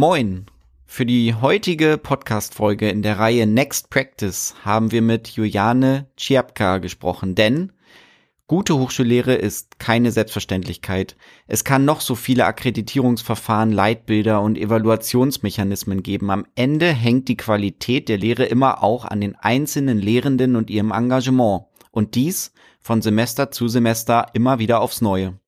Moin! Für die heutige Podcast-Folge in der Reihe Next Practice haben wir mit Juliane Ciapka gesprochen, denn gute Hochschullehre ist keine Selbstverständlichkeit. Es kann noch so viele Akkreditierungsverfahren, Leitbilder und Evaluationsmechanismen geben. Am Ende hängt die Qualität der Lehre immer auch an den einzelnen Lehrenden und ihrem Engagement. Und dies von Semester zu Semester immer wieder aufs Neue.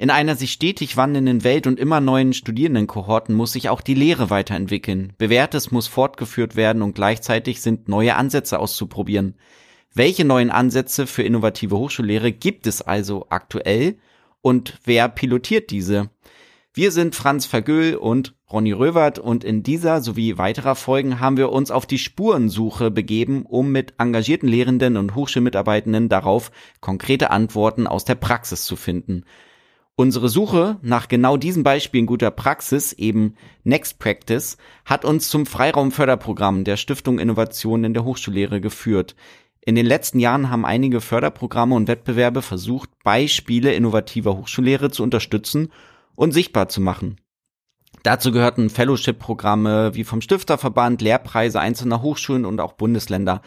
In einer sich stetig wandelnden Welt und immer neuen Studierendenkohorten muss sich auch die Lehre weiterentwickeln. Bewährtes muss fortgeführt werden und gleichzeitig sind neue Ansätze auszuprobieren. Welche neuen Ansätze für innovative Hochschullehre gibt es also aktuell und wer pilotiert diese? Wir sind Franz Vergöhl und Ronny Röwert und in dieser sowie weiterer Folgen haben wir uns auf die Spurensuche begeben, um mit engagierten Lehrenden und Hochschulmitarbeitenden darauf konkrete Antworten aus der Praxis zu finden. Unsere Suche nach genau diesen Beispielen guter Praxis, eben Next Practice, hat uns zum Freiraumförderprogramm der Stiftung Innovation in der Hochschullehre geführt. In den letzten Jahren haben einige Förderprogramme und Wettbewerbe versucht, Beispiele innovativer Hochschullehre zu unterstützen und sichtbar zu machen. Dazu gehörten Fellowship-Programme wie vom Stifterverband, Lehrpreise einzelner Hochschulen und auch Bundesländer.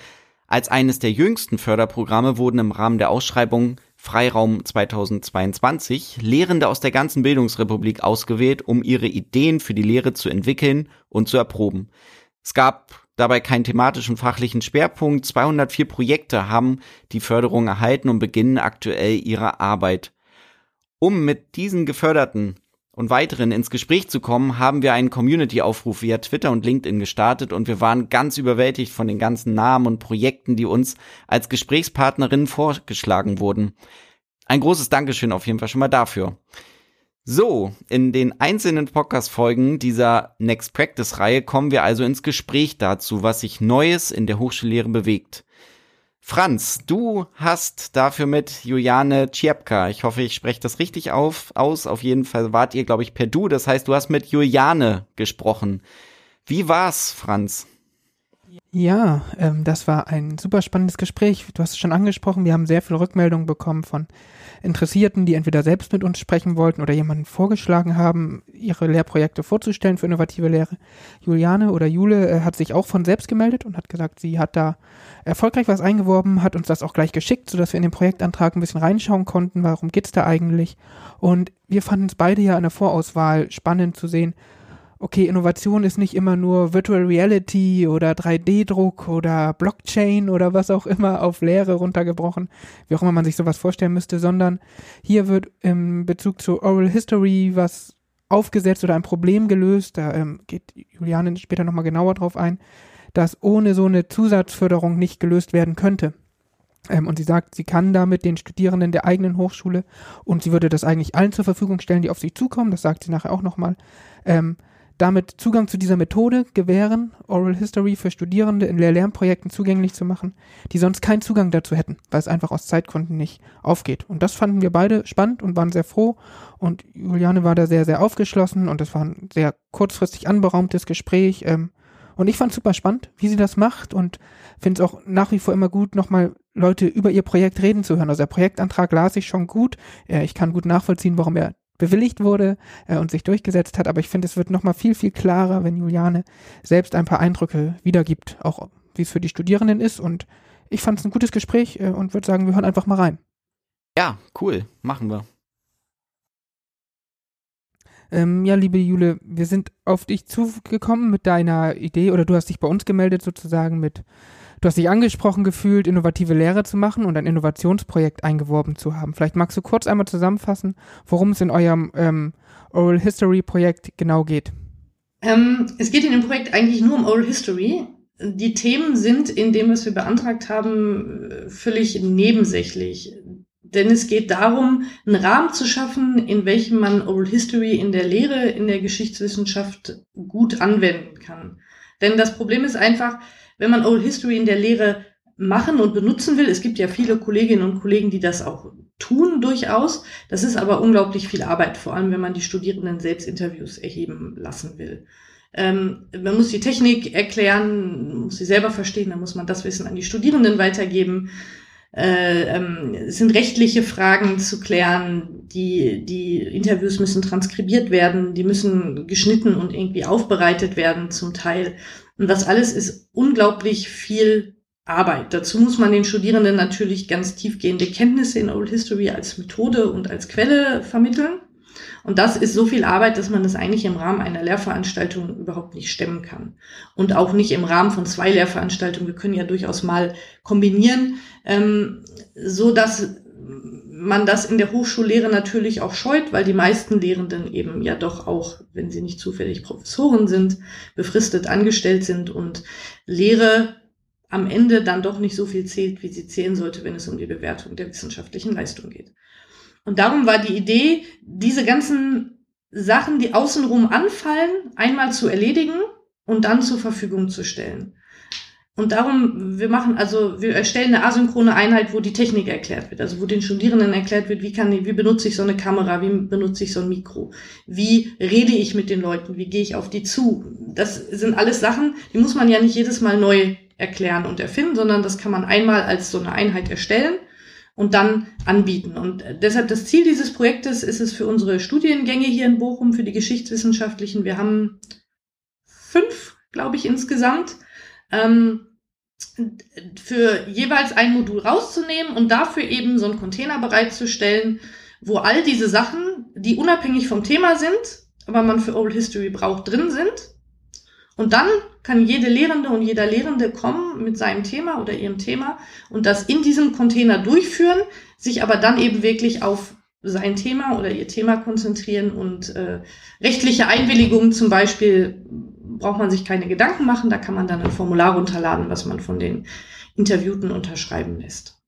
Als eines der jüngsten Förderprogramme wurden im Rahmen der Ausschreibung Freiraum 2022 Lehrende aus der ganzen Bildungsrepublik ausgewählt, um ihre Ideen für die Lehre zu entwickeln und zu erproben. Es gab dabei keinen thematischen fachlichen Schwerpunkt. 204 Projekte haben die Förderung erhalten und beginnen aktuell ihre Arbeit. Um mit diesen geförderten und weiteren ins Gespräch zu kommen, haben wir einen Community-Aufruf via Twitter und LinkedIn gestartet und wir waren ganz überwältigt von den ganzen Namen und Projekten, die uns als Gesprächspartnerinnen vorgeschlagen wurden. Ein großes Dankeschön auf jeden Fall schon mal dafür. So, in den einzelnen Podcast-Folgen dieser Next Practice-Reihe kommen wir also ins Gespräch dazu, was sich Neues in der Hochschullehre bewegt. Franz, du hast dafür mit Juliane Ciepka, ich hoffe, ich spreche das richtig auf, aus. Auf jeden Fall wart ihr, glaube ich, per Du. Das heißt, du hast mit Juliane gesprochen. Wie war's, Franz? Ja, ähm, das war ein super spannendes Gespräch. Du hast es schon angesprochen, wir haben sehr viele Rückmeldungen bekommen von Interessierten, die entweder selbst mit uns sprechen wollten oder jemanden vorgeschlagen haben, ihre Lehrprojekte vorzustellen für innovative Lehre. Juliane oder Jule äh, hat sich auch von selbst gemeldet und hat gesagt, sie hat da erfolgreich was eingeworben, hat uns das auch gleich geschickt, sodass wir in den Projektantrag ein bisschen reinschauen konnten, warum geht's da eigentlich. Und wir fanden es beide ja in der Vorauswahl spannend zu sehen, okay, Innovation ist nicht immer nur Virtual Reality oder 3D-Druck oder Blockchain oder was auch immer auf Lehre runtergebrochen, wie auch immer man sich sowas vorstellen müsste, sondern hier wird im Bezug zu Oral History was aufgesetzt oder ein Problem gelöst, da ähm, geht Juliane später nochmal genauer drauf ein, das ohne so eine Zusatzförderung nicht gelöst werden könnte. Ähm, und sie sagt, sie kann damit den Studierenden der eigenen Hochschule und sie würde das eigentlich allen zur Verfügung stellen, die auf sie zukommen, das sagt sie nachher auch nochmal, ähm, damit Zugang zu dieser Methode gewähren, Oral History für Studierende in Lehr-Lernprojekten zugänglich zu machen, die sonst keinen Zugang dazu hätten, weil es einfach aus Zeitgründen nicht aufgeht. Und das fanden wir beide spannend und waren sehr froh. Und Juliane war da sehr, sehr aufgeschlossen und es war ein sehr kurzfristig anberaumtes Gespräch. Ähm, und ich fand super spannend, wie sie das macht und finde es auch nach wie vor immer gut, nochmal Leute über ihr Projekt reden zu hören. Also der Projektantrag las ich schon gut. Äh, ich kann gut nachvollziehen, warum er bewilligt wurde äh, und sich durchgesetzt hat. Aber ich finde, es wird nochmal viel, viel klarer, wenn Juliane selbst ein paar Eindrücke wiedergibt, auch wie es für die Studierenden ist. Und ich fand es ein gutes Gespräch äh, und würde sagen, wir hören einfach mal rein. Ja, cool. Machen wir. Ähm, ja, liebe Jule, wir sind auf dich zugekommen mit deiner Idee oder du hast dich bei uns gemeldet sozusagen mit Du hast dich angesprochen gefühlt, innovative Lehre zu machen und ein Innovationsprojekt eingeworben zu haben. Vielleicht magst du kurz einmal zusammenfassen, worum es in eurem ähm, Oral History Projekt genau geht. Ähm, es geht in dem Projekt eigentlich nur um Oral History. Die Themen sind in dem, was wir beantragt haben, völlig nebensächlich. Denn es geht darum, einen Rahmen zu schaffen, in welchem man Oral History in der Lehre, in der Geschichtswissenschaft gut anwenden kann. Denn das Problem ist einfach, wenn man Old History in der Lehre machen und benutzen will, es gibt ja viele Kolleginnen und Kollegen, die das auch tun durchaus. Das ist aber unglaublich viel Arbeit, vor allem wenn man die Studierenden selbst Interviews erheben lassen will. Ähm, man muss die Technik erklären, muss sie selber verstehen, dann muss man das Wissen an die Studierenden weitergeben. Äh, ähm, sind rechtliche Fragen zu klären, die, die Interviews müssen transkribiert werden, die müssen geschnitten und irgendwie aufbereitet werden zum Teil. Und das alles ist unglaublich viel Arbeit. Dazu muss man den Studierenden natürlich ganz tiefgehende Kenntnisse in Old History als Methode und als Quelle vermitteln. Und das ist so viel Arbeit, dass man das eigentlich im Rahmen einer Lehrveranstaltung überhaupt nicht stemmen kann. Und auch nicht im Rahmen von zwei Lehrveranstaltungen. Wir können ja durchaus mal kombinieren, ähm, so dass man das in der Hochschullehre natürlich auch scheut, weil die meisten Lehrenden eben ja doch auch, wenn sie nicht zufällig Professoren sind, befristet angestellt sind und Lehre am Ende dann doch nicht so viel zählt, wie sie zählen sollte, wenn es um die Bewertung der wissenschaftlichen Leistung geht. Und darum war die Idee, diese ganzen Sachen, die außenrum anfallen, einmal zu erledigen und dann zur Verfügung zu stellen. Und darum, wir machen also, wir erstellen eine asynchrone Einheit, wo die Technik erklärt wird, also wo den Studierenden erklärt wird, wie kann, wie benutze ich so eine Kamera, wie benutze ich so ein Mikro, wie rede ich mit den Leuten, wie gehe ich auf die zu. Das sind alles Sachen, die muss man ja nicht jedes Mal neu erklären und erfinden, sondern das kann man einmal als so eine Einheit erstellen und dann anbieten. Und deshalb das Ziel dieses Projektes ist es für unsere Studiengänge hier in Bochum, für die Geschichtswissenschaftlichen. Wir haben fünf, glaube ich, insgesamt. Ähm, für jeweils ein Modul rauszunehmen und dafür eben so einen Container bereitzustellen, wo all diese Sachen, die unabhängig vom Thema sind, aber man für Old History braucht, drin sind. Und dann kann jede Lehrende und jeder Lehrende kommen mit seinem Thema oder ihrem Thema und das in diesem Container durchführen, sich aber dann eben wirklich auf sein Thema oder ihr Thema konzentrieren und äh, rechtliche Einwilligungen zum Beispiel braucht man sich keine Gedanken machen, da kann man dann ein Formular runterladen, was man von den Interviewten unterschreiben lässt.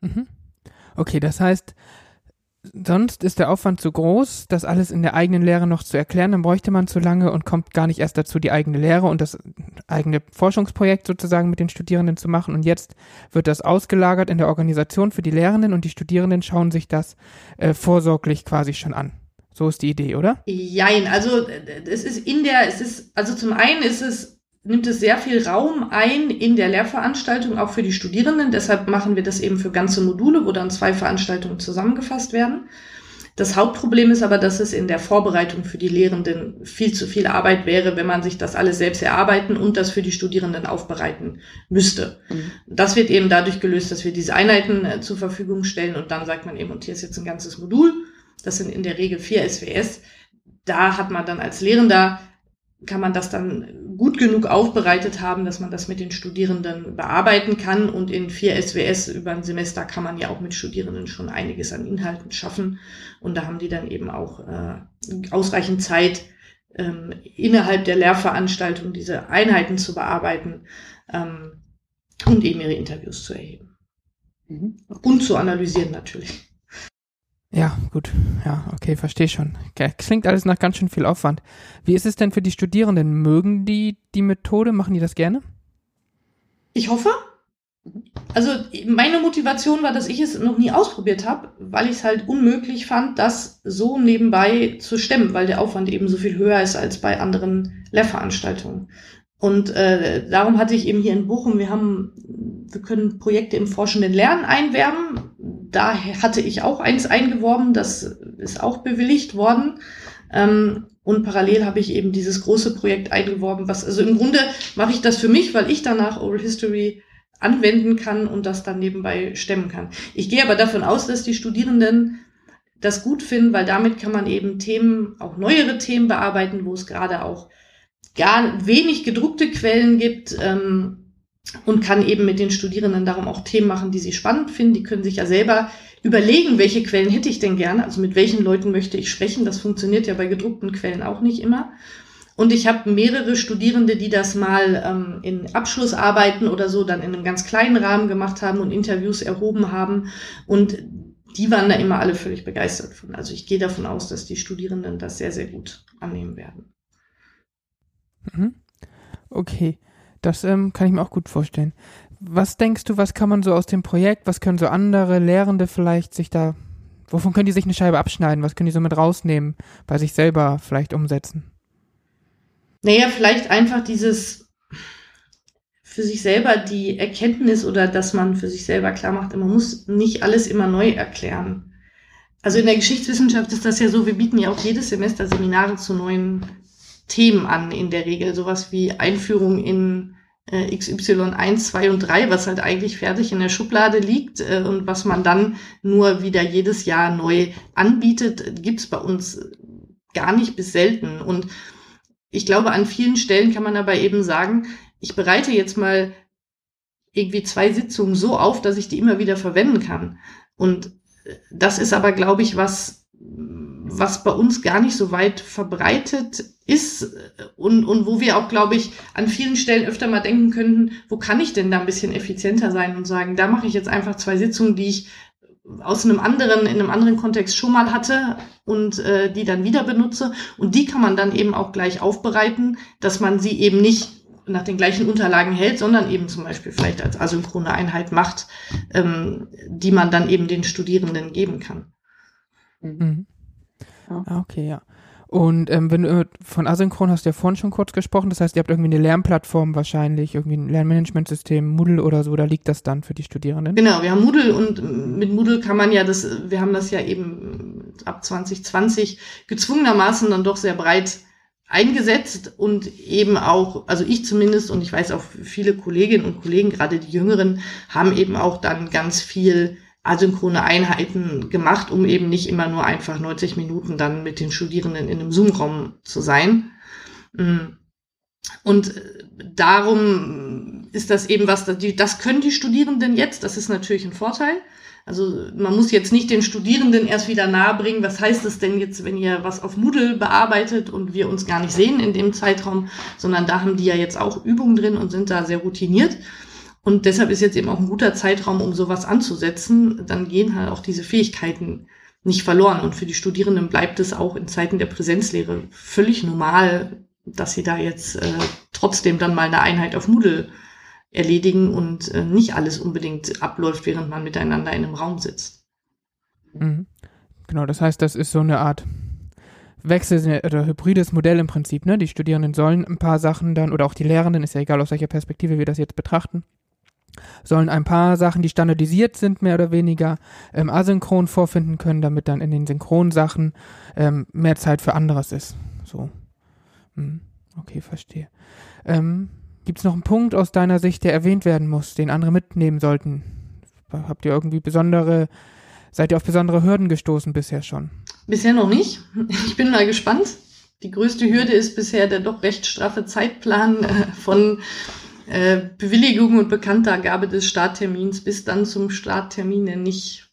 Mhm. Okay, das heißt, sonst ist der Aufwand zu groß, das alles in der eigenen Lehre noch zu erklären, dann bräuchte man zu lange und kommt gar nicht erst dazu, die eigene Lehre und das eigene Forschungsprojekt sozusagen mit den Studierenden zu machen. Und jetzt wird das ausgelagert in der Organisation für die Lehrenden und die Studierenden schauen sich das äh, vorsorglich quasi schon an. So ist die Idee, oder? Jein, also es ist in der, es ist, also zum einen ist es nimmt es sehr viel Raum ein in der Lehrveranstaltung, auch für die Studierenden. Deshalb machen wir das eben für ganze Module, wo dann zwei Veranstaltungen zusammengefasst werden. Das Hauptproblem ist aber, dass es in der Vorbereitung für die Lehrenden viel zu viel Arbeit wäre, wenn man sich das alles selbst erarbeiten und das für die Studierenden aufbereiten müsste. Mhm. Das wird eben dadurch gelöst, dass wir diese Einheiten äh, zur Verfügung stellen und dann sagt man eben, und hier ist jetzt ein ganzes Modul. Das sind in der Regel vier SWS. Da hat man dann als Lehrender kann man das dann gut genug aufbereitet haben, dass man das mit den Studierenden bearbeiten kann. Und in vier SWS über ein Semester kann man ja auch mit Studierenden schon einiges an Inhalten schaffen. Und da haben die dann eben auch äh, ausreichend Zeit, ähm, innerhalb der Lehrveranstaltung diese Einheiten zu bearbeiten ähm, und eben ihre Interviews zu erheben. Mhm. Und zu analysieren natürlich. Ja, gut. Ja, okay, verstehe schon. Klingt alles nach ganz schön viel Aufwand. Wie ist es denn für die Studierenden? Mögen die die Methode? Machen die das gerne? Ich hoffe. Also meine Motivation war, dass ich es noch nie ausprobiert habe, weil ich es halt unmöglich fand, das so nebenbei zu stemmen, weil der Aufwand eben so viel höher ist als bei anderen Lehrveranstaltungen. Und äh, darum hatte ich eben hier in Bochum, wir haben, wir können Projekte im forschenden Lernen einwerben. Da hatte ich auch eins eingeworben, das ist auch bewilligt worden. Ähm, und parallel habe ich eben dieses große Projekt eingeworben, was, also im Grunde mache ich das für mich, weil ich danach Oral History anwenden kann und das dann nebenbei stemmen kann. Ich gehe aber davon aus, dass die Studierenden das gut finden, weil damit kann man eben Themen, auch neuere Themen bearbeiten, wo es gerade auch gar wenig gedruckte Quellen gibt ähm, und kann eben mit den Studierenden darum auch Themen machen, die sie spannend finden. Die können sich ja selber überlegen, welche Quellen hätte ich denn gerne, also mit welchen Leuten möchte ich sprechen. Das funktioniert ja bei gedruckten Quellen auch nicht immer. Und ich habe mehrere Studierende, die das mal ähm, in Abschlussarbeiten oder so dann in einem ganz kleinen Rahmen gemacht haben und Interviews erhoben haben. Und die waren da immer alle völlig begeistert von. Also ich gehe davon aus, dass die Studierenden das sehr, sehr gut annehmen werden. Mhm. Okay, das ähm, kann ich mir auch gut vorstellen. Was denkst du, was kann man so aus dem Projekt, was können so andere Lehrende vielleicht sich da, wovon können die sich eine Scheibe abschneiden, was können die so mit rausnehmen, bei sich selber vielleicht umsetzen? Naja, vielleicht einfach dieses, für sich selber die Erkenntnis oder dass man für sich selber klar macht, man muss nicht alles immer neu erklären. Also in der Geschichtswissenschaft ist das ja so, wir bieten ja auch jedes Semester Seminare zu neuen Themen an, in der Regel. Sowas wie Einführung in äh, XY 1, 2 und 3, was halt eigentlich fertig in der Schublade liegt äh, und was man dann nur wieder jedes Jahr neu anbietet, gibt's bei uns gar nicht bis selten. Und ich glaube, an vielen Stellen kann man aber eben sagen, ich bereite jetzt mal irgendwie zwei Sitzungen so auf, dass ich die immer wieder verwenden kann. Und das ist aber, glaube ich, was, was bei uns gar nicht so weit verbreitet ist und, und wo wir auch, glaube ich, an vielen Stellen öfter mal denken könnten, wo kann ich denn da ein bisschen effizienter sein und sagen, da mache ich jetzt einfach zwei Sitzungen, die ich aus einem anderen, in einem anderen Kontext schon mal hatte und äh, die dann wieder benutze. Und die kann man dann eben auch gleich aufbereiten, dass man sie eben nicht nach den gleichen Unterlagen hält, sondern eben zum Beispiel vielleicht als asynchrone Einheit macht, ähm, die man dann eben den Studierenden geben kann. Mhm. Ja. Ah, okay, ja. Und ähm, wenn du von asynchron hast du ja vorhin schon kurz gesprochen, das heißt, ihr habt irgendwie eine Lernplattform wahrscheinlich, irgendwie ein Lernmanagementsystem, Moodle oder so, da liegt das dann für die Studierenden? Genau, wir haben Moodle und mit Moodle kann man ja das, wir haben das ja eben ab 2020 gezwungenermaßen dann doch sehr breit eingesetzt und eben auch, also ich zumindest und ich weiß auch viele Kolleginnen und Kollegen, gerade die Jüngeren, haben eben auch dann ganz viel asynchrone Einheiten gemacht, um eben nicht immer nur einfach 90 Minuten dann mit den Studierenden in einem Zoom-Raum zu sein. Mm. Und darum ist das eben was, das können die Studierenden jetzt, das ist natürlich ein Vorteil. Also man muss jetzt nicht den Studierenden erst wieder nahebringen, was heißt es denn jetzt, wenn ihr was auf Moodle bearbeitet und wir uns gar nicht sehen in dem Zeitraum, sondern da haben die ja jetzt auch Übungen drin und sind da sehr routiniert. Und deshalb ist jetzt eben auch ein guter Zeitraum, um sowas anzusetzen. Dann gehen halt auch diese Fähigkeiten nicht verloren. Und für die Studierenden bleibt es auch in Zeiten der Präsenzlehre völlig normal, dass sie da jetzt äh, trotzdem dann mal eine Einheit auf Moodle erledigen und äh, nicht alles unbedingt abläuft, während man miteinander in einem Raum sitzt. Mhm. Genau, das heißt, das ist so eine Art Wechsel oder hybrides Modell im Prinzip. Ne? Die Studierenden sollen ein paar Sachen dann, oder auch die Lehrenden, ist ja egal aus welcher Perspektive wir das jetzt betrachten, sollen ein paar Sachen, die standardisiert sind, mehr oder weniger ähm, asynchron vorfinden können, damit dann in den Synchronsachen ähm, mehr Zeit für anderes ist. So. Hm. Okay, verstehe. Ähm, Gibt es noch einen Punkt aus deiner Sicht, der erwähnt werden muss, den andere mitnehmen sollten? Habt ihr irgendwie besondere, seid ihr auf besondere Hürden gestoßen bisher schon? Bisher noch nicht. Ich bin mal gespannt. Die größte Hürde ist bisher der doch recht straffe Zeitplan äh, von äh, Bewilligung und Bekanntgabe des Starttermins bis dann zum Starttermin, der nicht,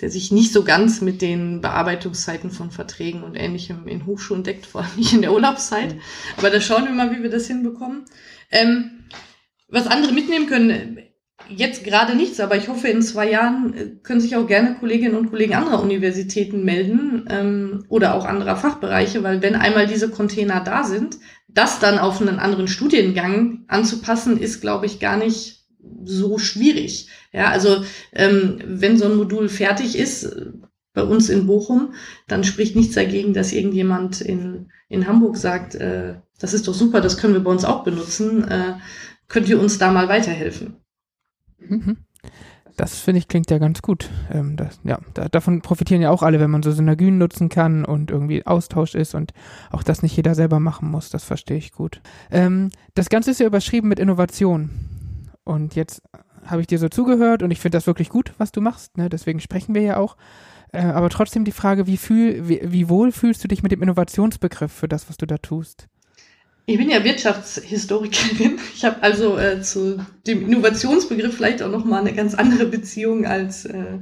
der sich nicht so ganz mit den Bearbeitungszeiten von Verträgen und ähnlichem in Hochschulen deckt, vor allem nicht in der Urlaubszeit. Aber da schauen wir mal, wie wir das hinbekommen. Ähm, was andere mitnehmen können, jetzt gerade nichts, aber ich hoffe, in zwei Jahren äh, können sich auch gerne Kolleginnen und Kollegen anderer Universitäten melden ähm, oder auch anderer Fachbereiche, weil wenn einmal diese Container da sind, das dann auf einen anderen Studiengang anzupassen, ist, glaube ich, gar nicht so schwierig. Ja, also ähm, wenn so ein Modul fertig ist, bei uns in Bochum, dann spricht nichts dagegen, dass irgendjemand in, in Hamburg sagt, äh, das ist doch super, das können wir bei uns auch benutzen. Äh, könnt ihr uns da mal weiterhelfen? Mhm. Das finde ich klingt ja ganz gut. Ähm, das, ja, da, davon profitieren ja auch alle, wenn man so Synergien nutzen kann und irgendwie Austausch ist und auch das nicht jeder selber machen muss. Das verstehe ich gut. Ähm, das Ganze ist ja überschrieben mit Innovation. Und jetzt habe ich dir so zugehört und ich finde das wirklich gut, was du machst. Ne? Deswegen sprechen wir ja auch. Äh, aber trotzdem die Frage, wie, fühl, wie, wie wohl fühlst du dich mit dem Innovationsbegriff für das, was du da tust? Ich bin ja Wirtschaftshistorikerin. Ich habe also äh, zu dem Innovationsbegriff vielleicht auch noch mal eine ganz andere Beziehung als äh,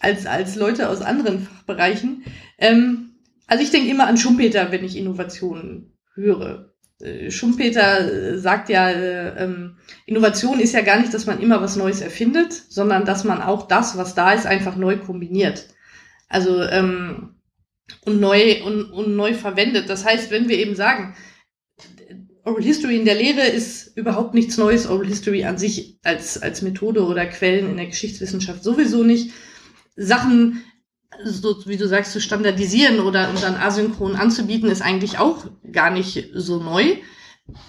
als als Leute aus anderen Fachbereichen. Ähm, also ich denke immer an Schumpeter, wenn ich Innovation höre. Äh, Schumpeter äh, sagt ja, äh, ähm, Innovation ist ja gar nicht, dass man immer was Neues erfindet, sondern dass man auch das, was da ist, einfach neu kombiniert. Also ähm, und neu und, und neu verwendet. Das heißt, wenn wir eben sagen, Oral History in der Lehre ist überhaupt nichts Neues. Oral History an sich als, als Methode oder Quellen in der Geschichtswissenschaft sowieso nicht. Sachen, so wie du sagst, zu standardisieren oder und dann asynchron anzubieten, ist eigentlich auch gar nicht so neu.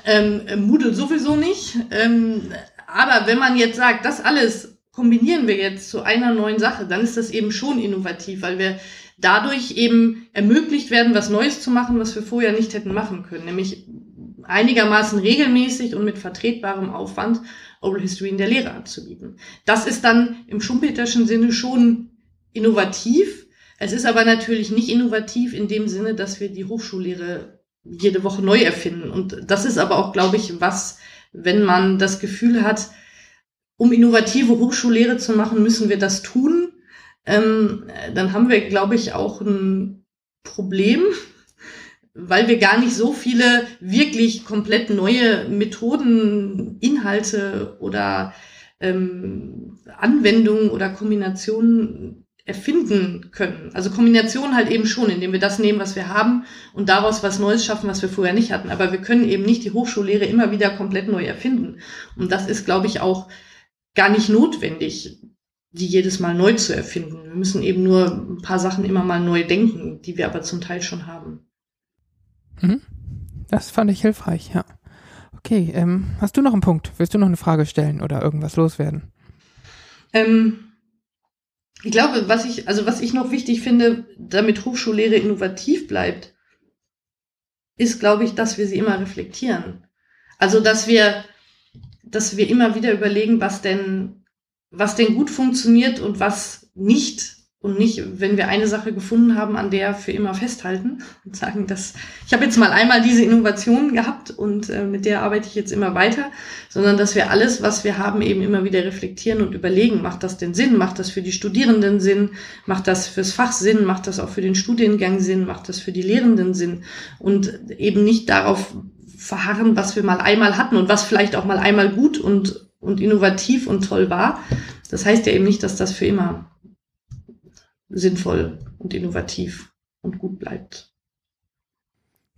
Ähm, Moodle sowieso nicht. Ähm, aber wenn man jetzt sagt, das alles kombinieren wir jetzt zu einer neuen Sache, dann ist das eben schon innovativ, weil wir dadurch eben ermöglicht werden, was Neues zu machen, was wir vorher nicht hätten machen können, nämlich einigermaßen regelmäßig und mit vertretbarem Aufwand Oral History in der Lehre anzubieten. Das ist dann im schumpeterschen Sinne schon innovativ. Es ist aber natürlich nicht innovativ in dem Sinne, dass wir die Hochschullehre jede Woche neu erfinden. Und das ist aber auch, glaube ich, was, wenn man das Gefühl hat, um innovative Hochschullehre zu machen, müssen wir das tun, ähm, dann haben wir, glaube ich, auch ein Problem, weil wir gar nicht so viele wirklich komplett neue Methoden, Inhalte oder ähm, Anwendungen oder Kombinationen erfinden können. Also Kombinationen halt eben schon, indem wir das nehmen, was wir haben und daraus was Neues schaffen, was wir vorher nicht hatten. Aber wir können eben nicht die Hochschullehre immer wieder komplett neu erfinden. Und das ist, glaube ich, auch gar nicht notwendig, die jedes Mal neu zu erfinden. Wir müssen eben nur ein paar Sachen immer mal neu denken, die wir aber zum Teil schon haben. Mhm. Das fand ich hilfreich, ja. Okay, ähm, hast du noch einen Punkt? Willst du noch eine Frage stellen oder irgendwas loswerden? Ähm, ich glaube, was ich, also was ich noch wichtig finde, damit Hochschullehre innovativ bleibt, ist, glaube ich, dass wir sie immer reflektieren. Also, dass wir, dass wir immer wieder überlegen, was denn, was denn gut funktioniert und was nicht und nicht, wenn wir eine Sache gefunden haben, an der für immer festhalten und sagen, dass ich habe jetzt mal einmal diese Innovation gehabt und äh, mit der arbeite ich jetzt immer weiter, sondern dass wir alles, was wir haben, eben immer wieder reflektieren und überlegen, macht das denn Sinn, macht das für die Studierenden Sinn, macht das fürs Fach Sinn, macht das auch für den Studiengang Sinn, macht das für die Lehrenden Sinn? Und eben nicht darauf verharren, was wir mal einmal hatten und was vielleicht auch mal einmal gut und, und innovativ und toll war. Das heißt ja eben nicht, dass das für immer sinnvoll und innovativ und gut bleibt.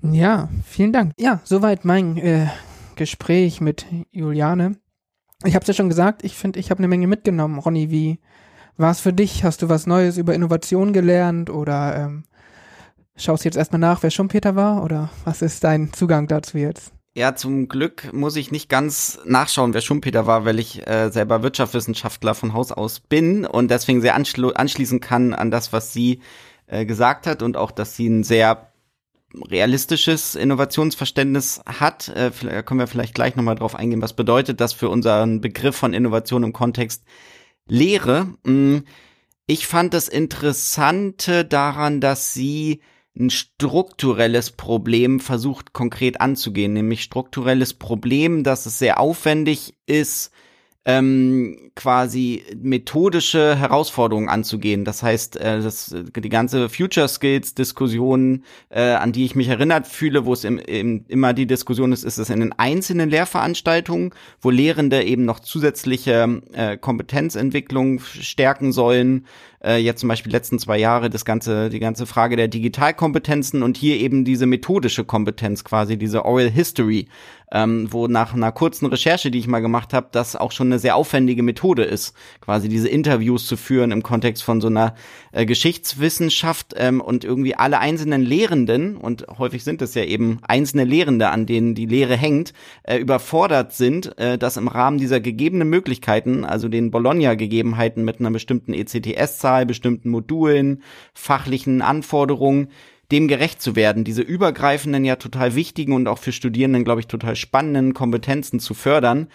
Ja, vielen Dank. Ja, soweit mein äh, Gespräch mit Juliane. Ich habe es ja schon gesagt, ich finde, ich habe eine Menge mitgenommen. Ronny, wie war es für dich? Hast du was Neues über Innovation gelernt oder ähm, schaust jetzt erstmal nach, wer Schumpeter war oder was ist dein Zugang dazu jetzt? Ja, zum Glück muss ich nicht ganz nachschauen, wer Schumpeter war, weil ich äh, selber Wirtschaftswissenschaftler von Haus aus bin und deswegen sehr anschließen kann an das, was sie äh, gesagt hat und auch, dass sie ein sehr realistisches Innovationsverständnis hat. Äh, da können wir vielleicht gleich nochmal drauf eingehen, was bedeutet das für unseren Begriff von Innovation im Kontext Lehre. Hm, ich fand das Interessante daran, dass sie ein strukturelles Problem versucht konkret anzugehen, nämlich strukturelles Problem, dass es sehr aufwendig ist, ähm, quasi methodische Herausforderungen anzugehen. Das heißt, äh, das, die ganze Future Skills Diskussion, äh, an die ich mich erinnert fühle, wo es im, im, immer die Diskussion ist, ist es in den einzelnen Lehrveranstaltungen, wo Lehrende eben noch zusätzliche äh, Kompetenzentwicklung stärken sollen. Äh, jetzt zum Beispiel letzten zwei Jahre das ganze, die ganze Frage der Digitalkompetenzen und hier eben diese methodische Kompetenz quasi, diese Oral History ähm, wo nach einer kurzen Recherche, die ich mal gemacht habe, das auch schon eine sehr aufwendige Methode ist, quasi diese Interviews zu führen im Kontext von so einer äh, Geschichtswissenschaft ähm, und irgendwie alle einzelnen Lehrenden, und häufig sind es ja eben einzelne Lehrende, an denen die Lehre hängt, äh, überfordert sind, äh, das im Rahmen dieser gegebenen Möglichkeiten, also den Bologna-Gegebenheiten mit einer bestimmten ECTS-Zahl, bestimmten Modulen, fachlichen Anforderungen, dem gerecht zu werden, diese übergreifenden, ja total wichtigen und auch für Studierenden, glaube ich, total spannenden Kompetenzen zu fördern,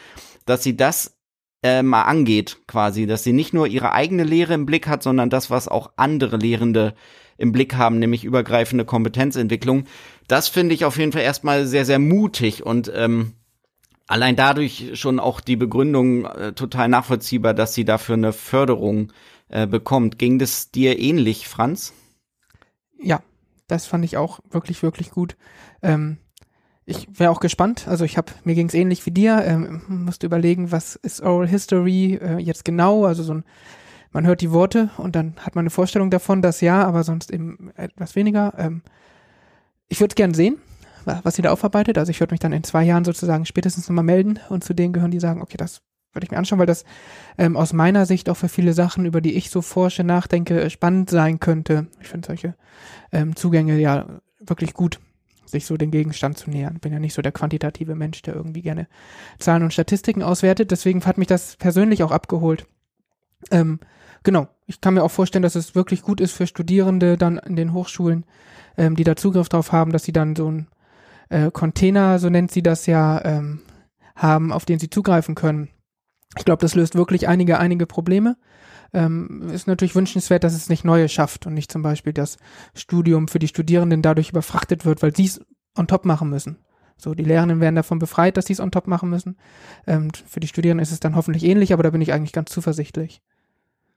dass sie das äh, mal angeht, quasi, dass sie nicht nur ihre eigene Lehre im Blick hat, sondern das, was auch andere Lehrende im Blick haben, nämlich übergreifende Kompetenzentwicklung. Das finde ich auf jeden Fall erstmal sehr, sehr mutig und ähm, allein dadurch schon auch die Begründung äh, total nachvollziehbar, dass sie dafür eine Förderung äh, bekommt. Ging das dir ähnlich, Franz? Ja, das fand ich auch wirklich, wirklich gut. Ähm, ich wäre auch gespannt. Also ich habe mir ging es ähnlich wie dir. Ähm, musste überlegen, was ist Oral History äh, jetzt genau? Also so ein, man hört die Worte und dann hat man eine Vorstellung davon, dass ja, aber sonst eben etwas weniger. Ähm, ich würde es gern sehen, was sie da aufarbeitet. Also ich würde mich dann in zwei Jahren sozusagen spätestens nochmal melden und zu denen gehören, die sagen, okay, das würde ich mir anschauen, weil das ähm, aus meiner Sicht auch für viele Sachen, über die ich so forsche, nachdenke, spannend sein könnte. Ich finde solche ähm, Zugänge ja wirklich gut. sich so den Gegenstand zu nähern. Bin ja nicht so der quantitative Mensch, der irgendwie gerne Zahlen und Statistiken auswertet. Deswegen hat mich das persönlich auch abgeholt. Ähm, genau. Ich kann mir auch vorstellen, dass es wirklich gut ist für Studierende dann in den Hochschulen, ähm, die da Zugriff drauf haben, dass sie dann so ein äh, Container, so nennt sie das ja, ähm, haben, auf den sie zugreifen können. Ich glaube, das löst wirklich einige, einige Probleme. Ähm, ist natürlich wünschenswert, dass es nicht neue schafft und nicht zum Beispiel das Studium für die Studierenden dadurch überfrachtet wird, weil sie es on top machen müssen. So, die Lehrenden werden davon befreit, dass sie es on top machen müssen. Ähm, für die Studierenden ist es dann hoffentlich ähnlich, aber da bin ich eigentlich ganz zuversichtlich.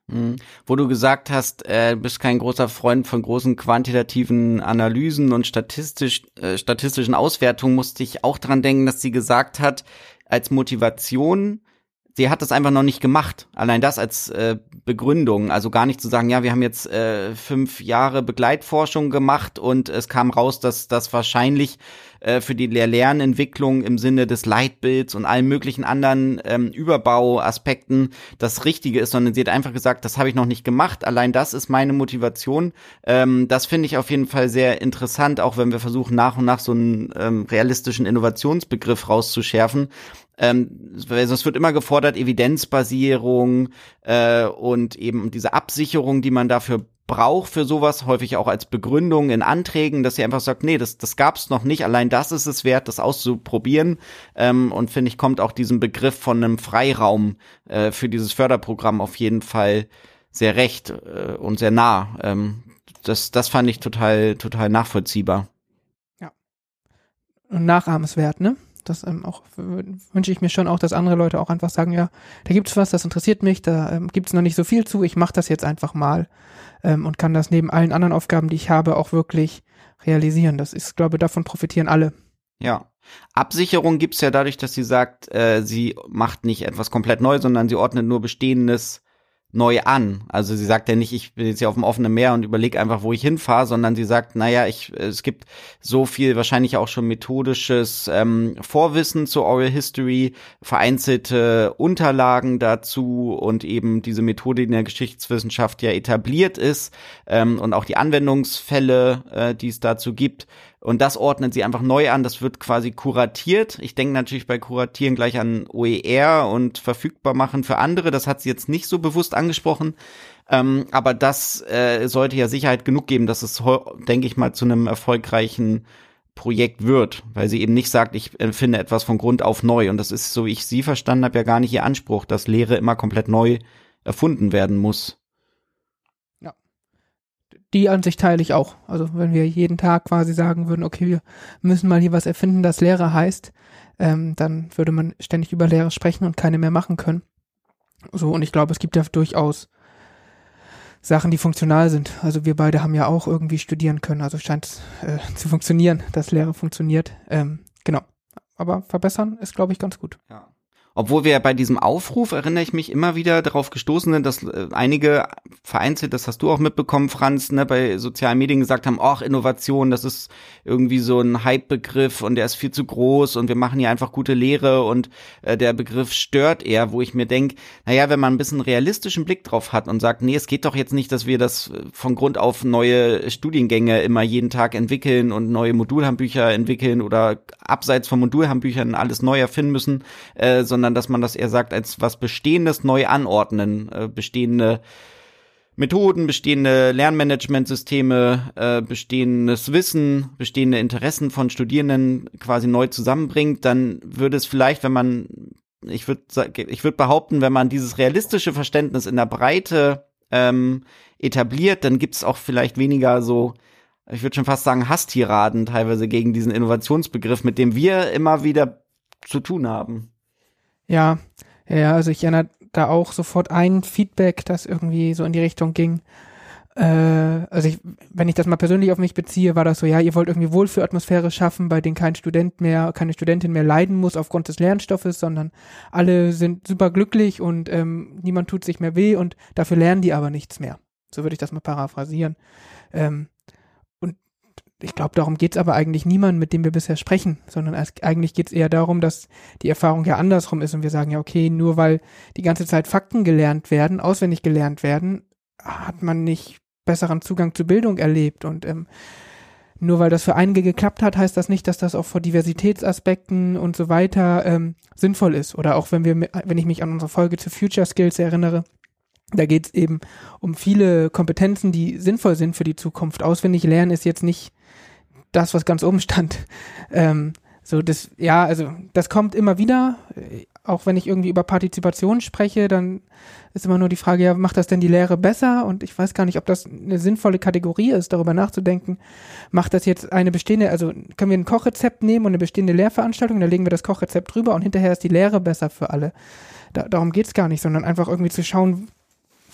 Mhm. Wo du gesagt hast, äh, bist kein großer Freund von großen quantitativen Analysen und statistisch, äh, statistischen Auswertungen, musste ich auch dran denken, dass sie gesagt hat, als Motivation sie hat das einfach noch nicht gemacht. Allein das als äh, Begründung. Also gar nicht zu sagen, ja, wir haben jetzt äh, fünf Jahre Begleitforschung gemacht und es kam raus, dass das wahrscheinlich äh, für die Lehr-Lernentwicklung im Sinne des Leitbilds und allen möglichen anderen ähm, Überbauaspekten das Richtige ist, sondern sie hat einfach gesagt, das habe ich noch nicht gemacht. Allein das ist meine Motivation. Ähm, das finde ich auf jeden Fall sehr interessant, auch wenn wir versuchen, nach und nach so einen ähm, realistischen Innovationsbegriff rauszuschärfen ähm, es wird immer gefordert, Evidenzbasierung äh, und eben diese Absicherung, die man dafür braucht für sowas, häufig auch als Begründung in Anträgen, dass sie einfach sagt, nee, das, das gab's noch nicht, allein das ist es wert, das auszuprobieren. Ähm, und finde ich, kommt auch diesem Begriff von einem Freiraum äh, für dieses Förderprogramm auf jeden Fall sehr recht äh, und sehr nah. Ähm, das, das fand ich total, total nachvollziehbar. Ja. Und nachahmenswert, ne? Das ähm, auch wünsche ich mir schon auch, dass andere Leute auch einfach sagen, ja, da gibt's was, das interessiert mich, da ähm, gibt's noch nicht so viel zu, ich mache das jetzt einfach mal ähm, und kann das neben allen anderen Aufgaben, die ich habe, auch wirklich realisieren. Das ist, glaube, davon profitieren alle. Ja. Absicherung gibt's ja dadurch, dass sie sagt, äh, sie macht nicht etwas komplett neu, sondern sie ordnet nur Bestehendes neu an. Also sie sagt ja nicht, ich bin jetzt hier auf dem offenen Meer und überlege einfach, wo ich hinfahre, sondern sie sagt, naja, ich, es gibt so viel wahrscheinlich auch schon methodisches ähm, Vorwissen zur Oral History, vereinzelte Unterlagen dazu und eben diese Methode in der Geschichtswissenschaft ja etabliert ist ähm, und auch die Anwendungsfälle, äh, die es dazu gibt. Und das ordnet sie einfach neu an. Das wird quasi kuratiert. Ich denke natürlich bei Kuratieren gleich an OER und verfügbar machen für andere. Das hat sie jetzt nicht so bewusst angesprochen. Ähm, aber das äh, sollte ja Sicherheit genug geben, dass es, denke ich mal, zu einem erfolgreichen Projekt wird, weil sie eben nicht sagt, ich finde etwas von Grund auf neu. Und das ist, so wie ich sie verstanden habe, ja gar nicht ihr Anspruch, dass Lehre immer komplett neu erfunden werden muss die Ansicht teile ich auch. Also wenn wir jeden Tag quasi sagen würden, okay, wir müssen mal hier was erfinden, das Lehre heißt, ähm, dann würde man ständig über Lehre sprechen und keine mehr machen können. So, und ich glaube, es gibt ja durchaus Sachen, die funktional sind. Also wir beide haben ja auch irgendwie studieren können, also scheint es äh, zu funktionieren, dass Lehre funktioniert. Ähm, genau. Aber verbessern ist, glaube ich, ganz gut. Ja. Obwohl wir bei diesem Aufruf, erinnere ich mich immer wieder darauf gestoßen sind, dass äh, einige vereinzelt, das hast du auch mitbekommen, Franz, ne, bei sozialen Medien gesagt haben, ach, Innovation, das ist irgendwie so ein Hype-Begriff und der ist viel zu groß und wir machen hier einfach gute Lehre und äh, der Begriff stört eher, wo ich mir denke, naja, wenn man ein bisschen realistischen Blick drauf hat und sagt, nee, es geht doch jetzt nicht, dass wir das äh, von Grund auf neue Studiengänge immer jeden Tag entwickeln und neue Modulhandbücher entwickeln oder abseits von Modulhandbüchern alles neu erfinden müssen, äh, sondern sondern dass man das eher sagt, als was Bestehendes neu anordnen, äh, bestehende Methoden, bestehende Lernmanagementsysteme, äh, bestehendes Wissen, bestehende Interessen von Studierenden quasi neu zusammenbringt, dann würde es vielleicht, wenn man, ich würde ich würde behaupten, wenn man dieses realistische Verständnis in der Breite ähm, etabliert, dann gibt es auch vielleicht weniger so, ich würde schon fast sagen, Hasstiraden teilweise gegen diesen Innovationsbegriff, mit dem wir immer wieder zu tun haben. Ja, ja, also ich erinnere da auch sofort ein Feedback, das irgendwie so in die Richtung ging. Äh, also ich, wenn ich das mal persönlich auf mich beziehe, war das so, ja, ihr wollt irgendwie Wohlfühlatmosphäre schaffen, bei denen kein Student mehr, keine Studentin mehr leiden muss aufgrund des Lernstoffes, sondern alle sind super glücklich und ähm, niemand tut sich mehr weh und dafür lernen die aber nichts mehr. So würde ich das mal paraphrasieren. Ähm, ich glaube, darum geht's aber eigentlich niemand, mit dem wir bisher sprechen, sondern es, eigentlich geht's eher darum, dass die Erfahrung ja andersrum ist und wir sagen ja, okay, nur weil die ganze Zeit Fakten gelernt werden, auswendig gelernt werden, hat man nicht besseren Zugang zu Bildung erlebt und ähm, nur weil das für einige geklappt hat, heißt das nicht, dass das auch vor Diversitätsaspekten und so weiter ähm, sinnvoll ist. Oder auch wenn wir, wenn ich mich an unsere Folge zu Future Skills erinnere, da geht es eben um viele Kompetenzen, die sinnvoll sind für die Zukunft. Auswendig lernen ist jetzt nicht das, was ganz oben stand. Ähm, so das, ja, also das kommt immer wieder. Auch wenn ich irgendwie über Partizipation spreche, dann ist immer nur die Frage, ja, macht das denn die Lehre besser? Und ich weiß gar nicht, ob das eine sinnvolle Kategorie ist, darüber nachzudenken. Macht das jetzt eine bestehende, also können wir ein Kochrezept nehmen und eine bestehende Lehrveranstaltung, da legen wir das Kochrezept drüber und hinterher ist die Lehre besser für alle. Da, darum geht's gar nicht, sondern einfach irgendwie zu schauen,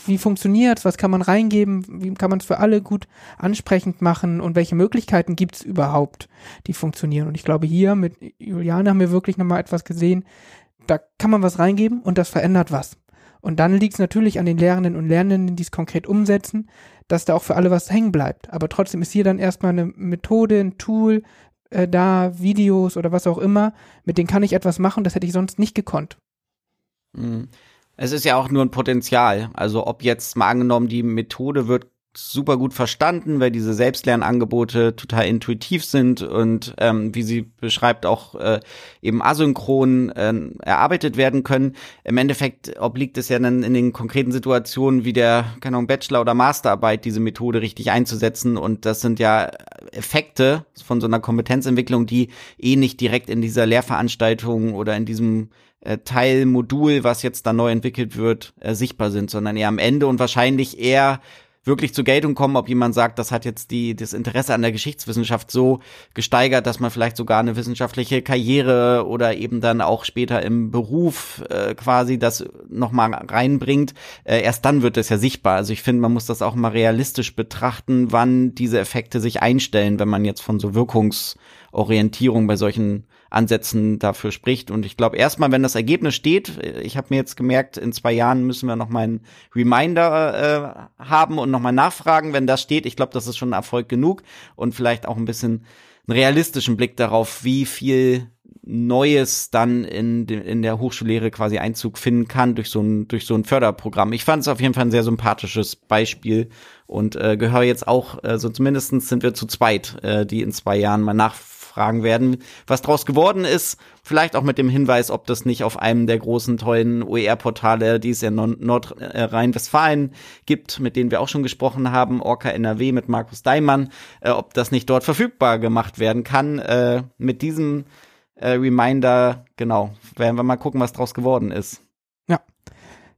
wie funktioniert's, was kann man reingeben, wie kann man es für alle gut ansprechend machen und welche Möglichkeiten gibt's überhaupt, die funktionieren. Und ich glaube, hier mit Juliane haben wir wirklich nochmal etwas gesehen, da kann man was reingeben und das verändert was. Und dann liegt es natürlich an den Lehrenden und Lernenden, die es konkret umsetzen, dass da auch für alle was hängen bleibt. Aber trotzdem ist hier dann erstmal eine Methode, ein Tool äh, da, Videos oder was auch immer, mit denen kann ich etwas machen, das hätte ich sonst nicht gekonnt. Mhm. Es ist ja auch nur ein Potenzial. Also ob jetzt mal angenommen, die Methode wird super gut verstanden, weil diese Selbstlernangebote total intuitiv sind und ähm, wie sie beschreibt auch äh, eben asynchron äh, erarbeitet werden können. Im Endeffekt obliegt es ja dann in den konkreten Situationen wie der keine Ahnung, Bachelor- oder Masterarbeit, diese Methode richtig einzusetzen und das sind ja Effekte von so einer Kompetenzentwicklung, die eh nicht direkt in dieser Lehrveranstaltung oder in diesem äh, Teilmodul, was jetzt da neu entwickelt wird, äh, sichtbar sind, sondern eher am Ende und wahrscheinlich eher wirklich zur Geltung kommen, ob jemand sagt, das hat jetzt die, das Interesse an der Geschichtswissenschaft so gesteigert, dass man vielleicht sogar eine wissenschaftliche Karriere oder eben dann auch später im Beruf äh, quasi das nochmal reinbringt. Äh, erst dann wird es ja sichtbar. Also ich finde, man muss das auch mal realistisch betrachten, wann diese Effekte sich einstellen, wenn man jetzt von so Wirkungsorientierung bei solchen Ansätzen dafür spricht. Und ich glaube, erstmal, wenn das Ergebnis steht, ich habe mir jetzt gemerkt, in zwei Jahren müssen wir noch mal einen Reminder äh, haben und noch mal nachfragen. Wenn das steht, ich glaube, das ist schon Erfolg genug und vielleicht auch ein bisschen einen realistischen Blick darauf, wie viel Neues dann in, de, in der Hochschullehre quasi Einzug finden kann durch so ein, durch so ein Förderprogramm. Ich fand es auf jeden Fall ein sehr sympathisches Beispiel und äh, gehöre jetzt auch, äh, so zumindestens sind wir zu zweit, äh, die in zwei Jahren mal nach fragen werden, was draus geworden ist. Vielleicht auch mit dem Hinweis, ob das nicht auf einem der großen tollen OER-Portale, die es in Nordrhein-Westfalen gibt, mit denen wir auch schon gesprochen haben, Orca NRW mit Markus Daimann, äh, ob das nicht dort verfügbar gemacht werden kann. Äh, mit diesem äh, Reminder, genau, werden wir mal gucken, was draus geworden ist.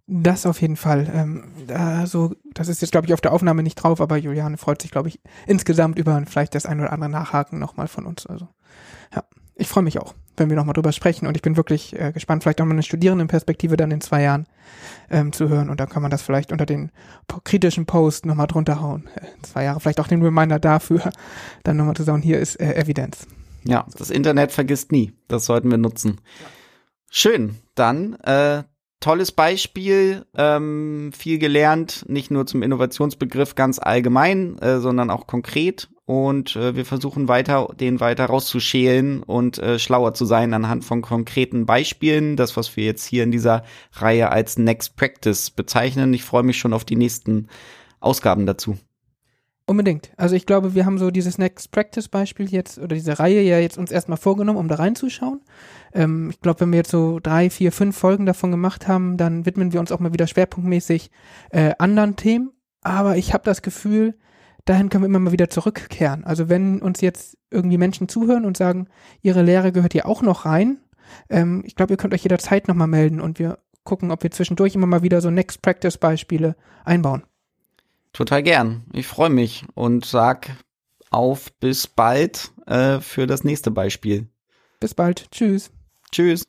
Das auf jeden Fall. Ähm, also, das ist jetzt, glaube ich, auf der Aufnahme nicht drauf, aber Juliane freut sich, glaube ich, insgesamt über vielleicht das ein oder andere Nachhaken nochmal von uns. Also, ja, ich freue mich auch, wenn wir nochmal drüber sprechen und ich bin wirklich äh, gespannt, vielleicht auch mal eine Studierendenperspektive dann in zwei Jahren ähm, zu hören und dann kann man das vielleicht unter den kritischen Post nochmal drunter hauen. Äh, zwei Jahre, vielleicht auch den Reminder dafür, dann nochmal zu sagen, hier ist äh, Evidenz. Ja, das Internet vergisst nie. Das sollten wir nutzen. Schön. Dann äh, tolles Beispiel, ähm, viel gelernt, nicht nur zum Innovationsbegriff ganz allgemein, äh, sondern auch konkret. Und äh, wir versuchen weiter, den weiter rauszuschälen und äh, schlauer zu sein anhand von konkreten Beispielen. Das, was wir jetzt hier in dieser Reihe als Next Practice bezeichnen. Ich freue mich schon auf die nächsten Ausgaben dazu. Unbedingt. Also ich glaube, wir haben so dieses Next Practice Beispiel jetzt oder diese Reihe ja jetzt uns erstmal vorgenommen, um da reinzuschauen. Ähm, ich glaube, wenn wir jetzt so drei, vier, fünf Folgen davon gemacht haben, dann widmen wir uns auch mal wieder schwerpunktmäßig äh, anderen Themen. Aber ich habe das Gefühl, dahin können wir immer mal wieder zurückkehren. Also wenn uns jetzt irgendwie Menschen zuhören und sagen, ihre Lehre gehört hier auch noch rein, ähm, ich glaube, ihr könnt euch jederzeit nochmal melden und wir gucken, ob wir zwischendurch immer mal wieder so Next Practice Beispiele einbauen. Total gern. Ich freue mich und sag auf bis bald äh, für das nächste Beispiel. Bis bald. Tschüss. Tschüss.